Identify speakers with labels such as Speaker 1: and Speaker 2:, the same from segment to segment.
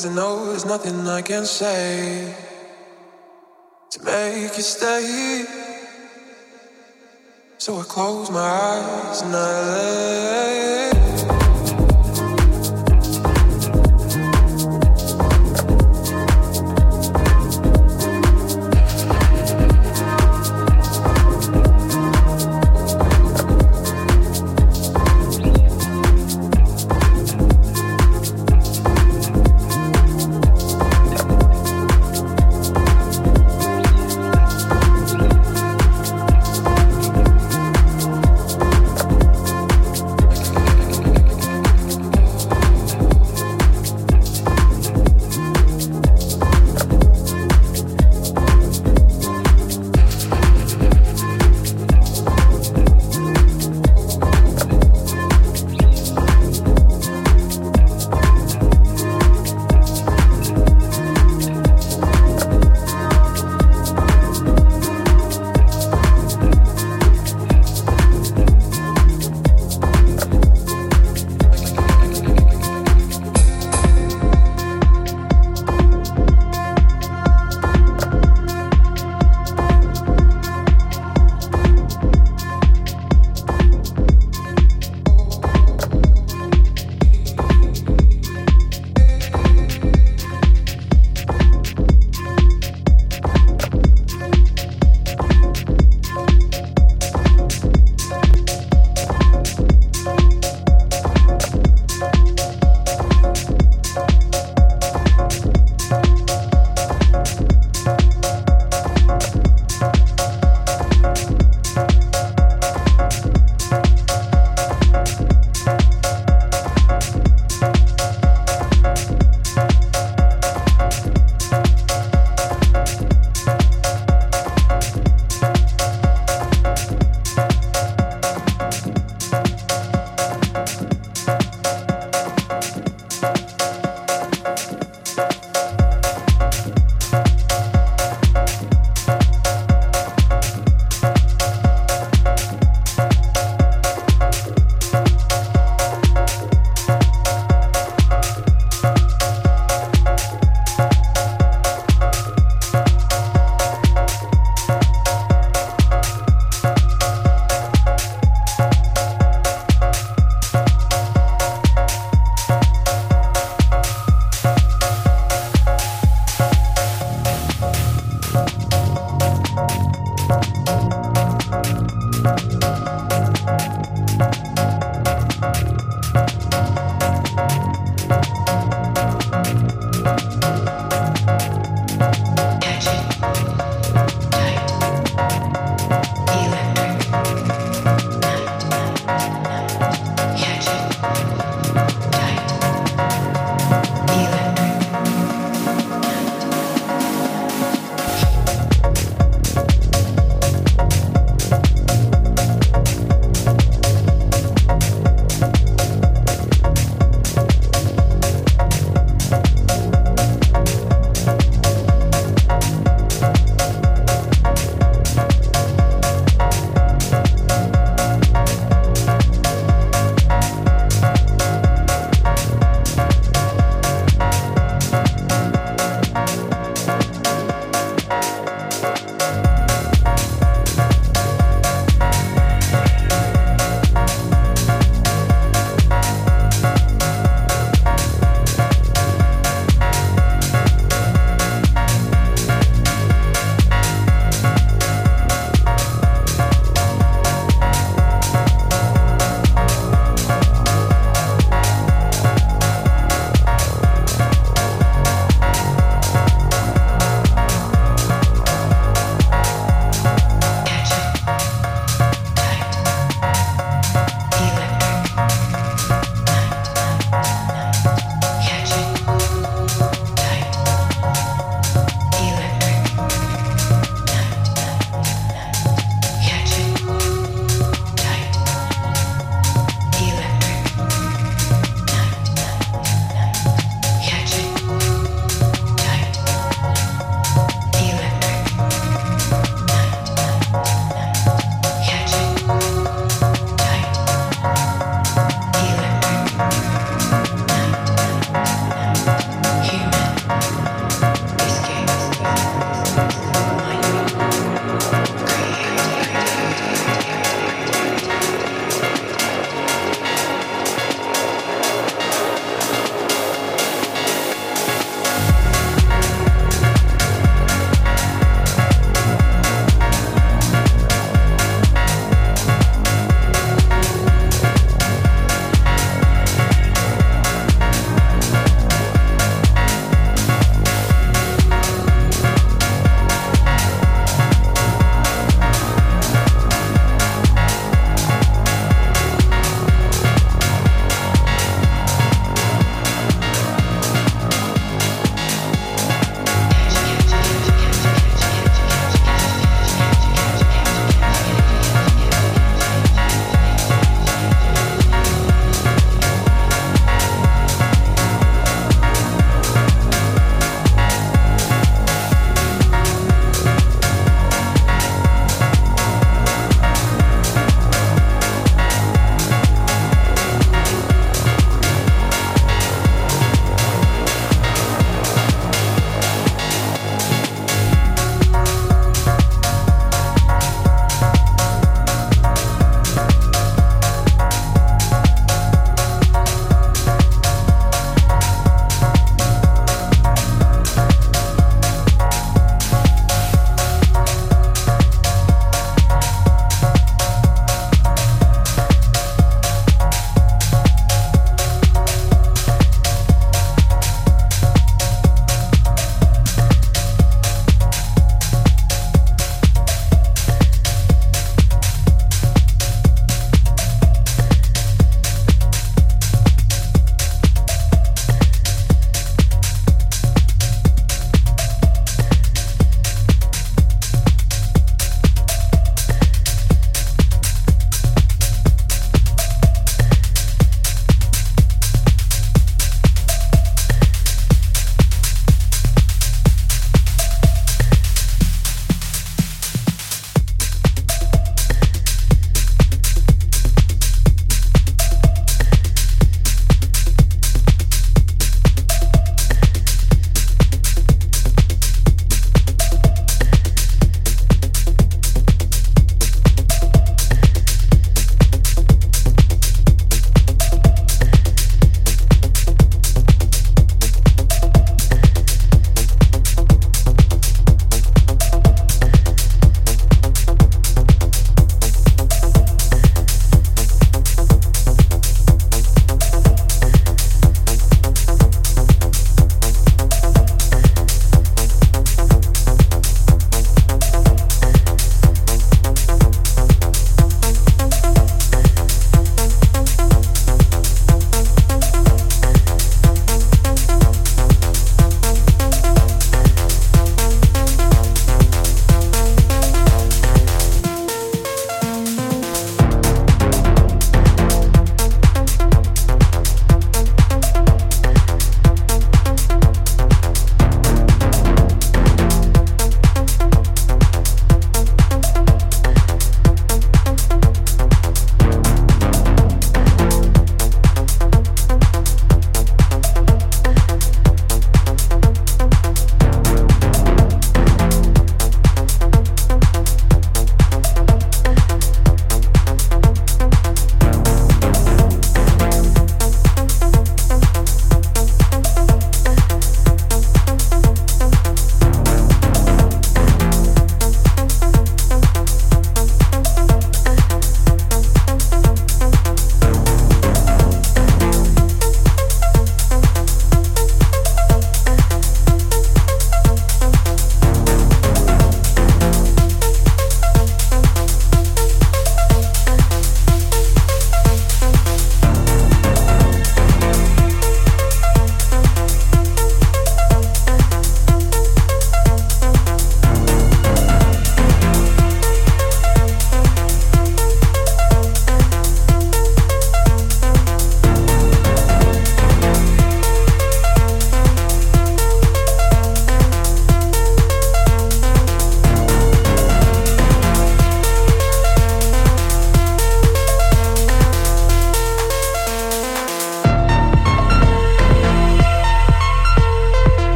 Speaker 1: Cause I know there's nothing I can say to make you stay. So I close my eyes and I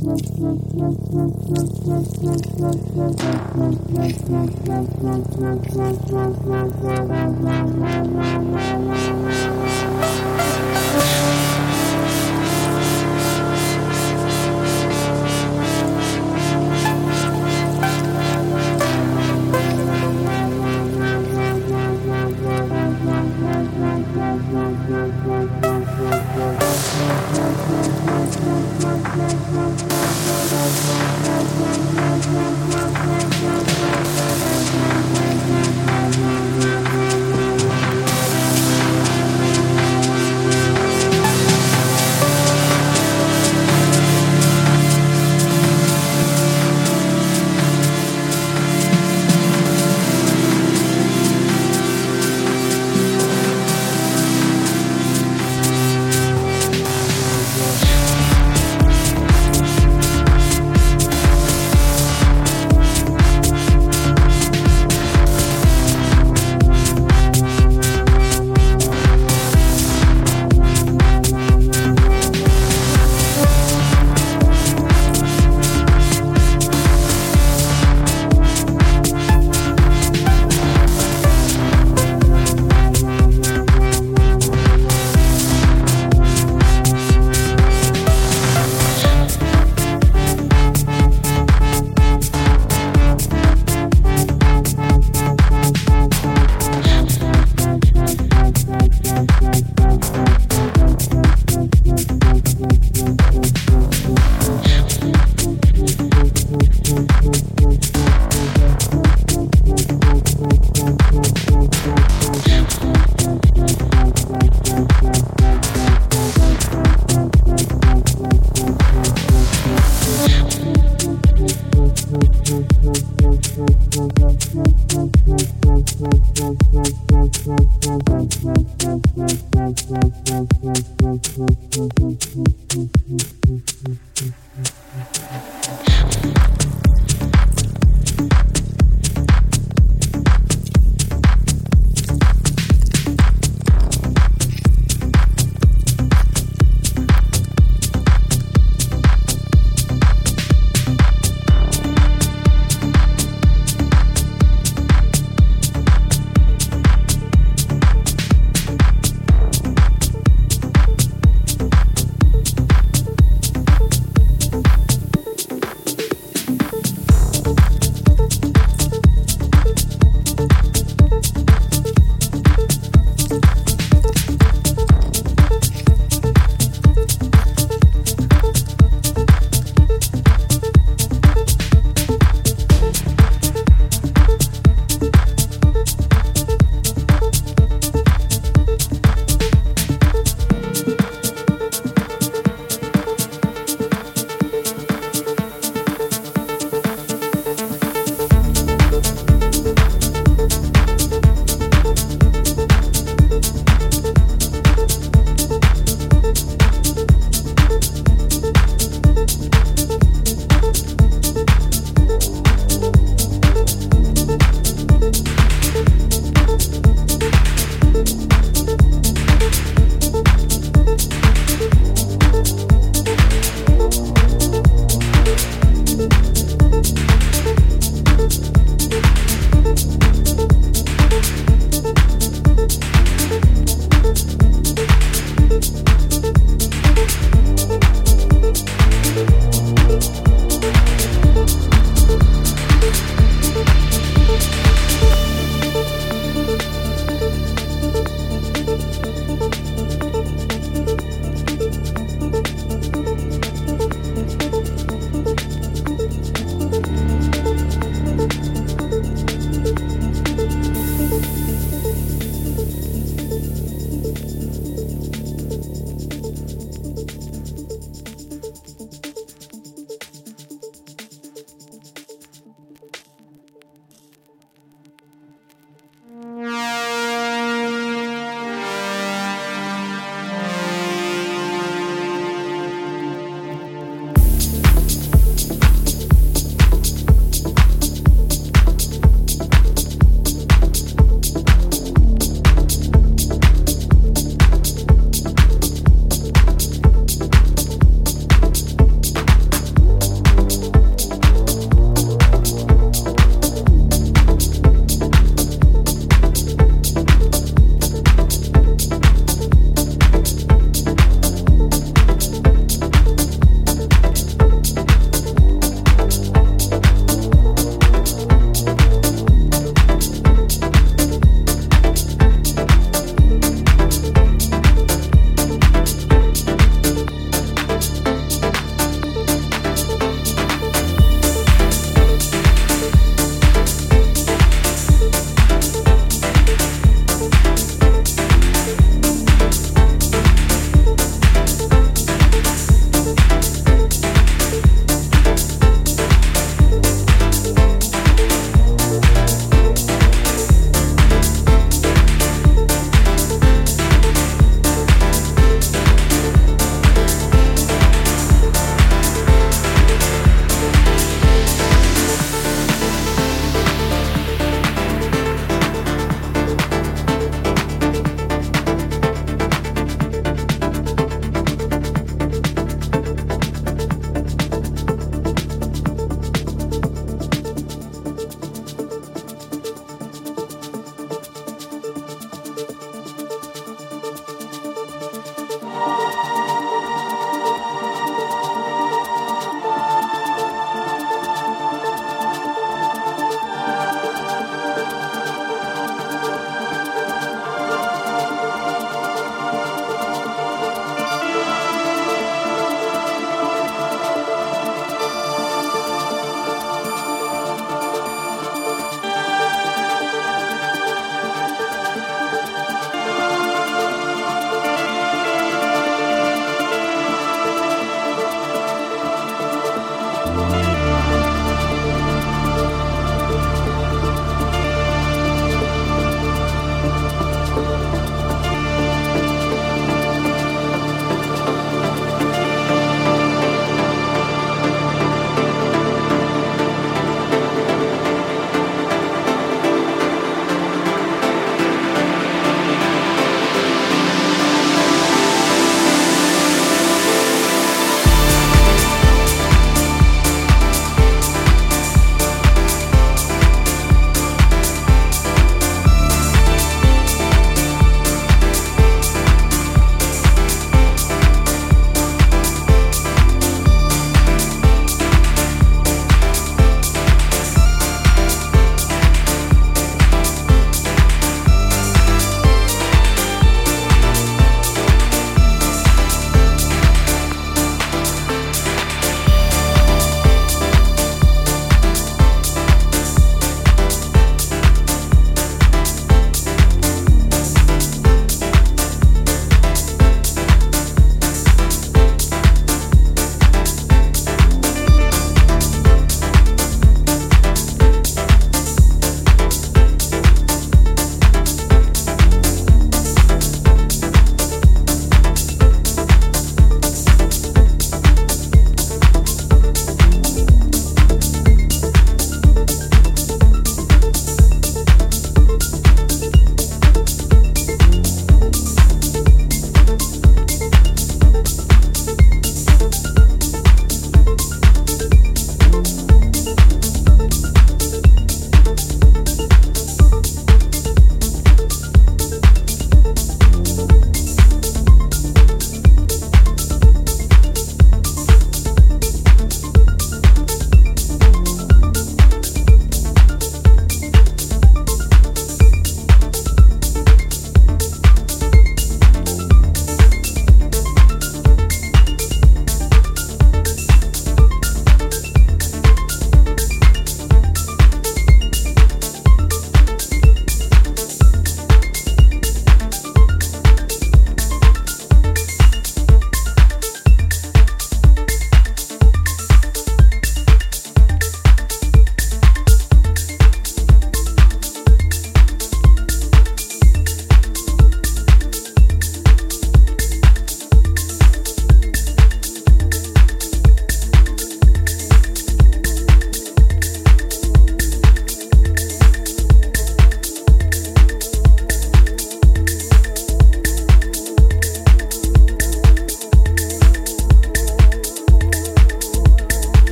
Speaker 1: Mm-hmm.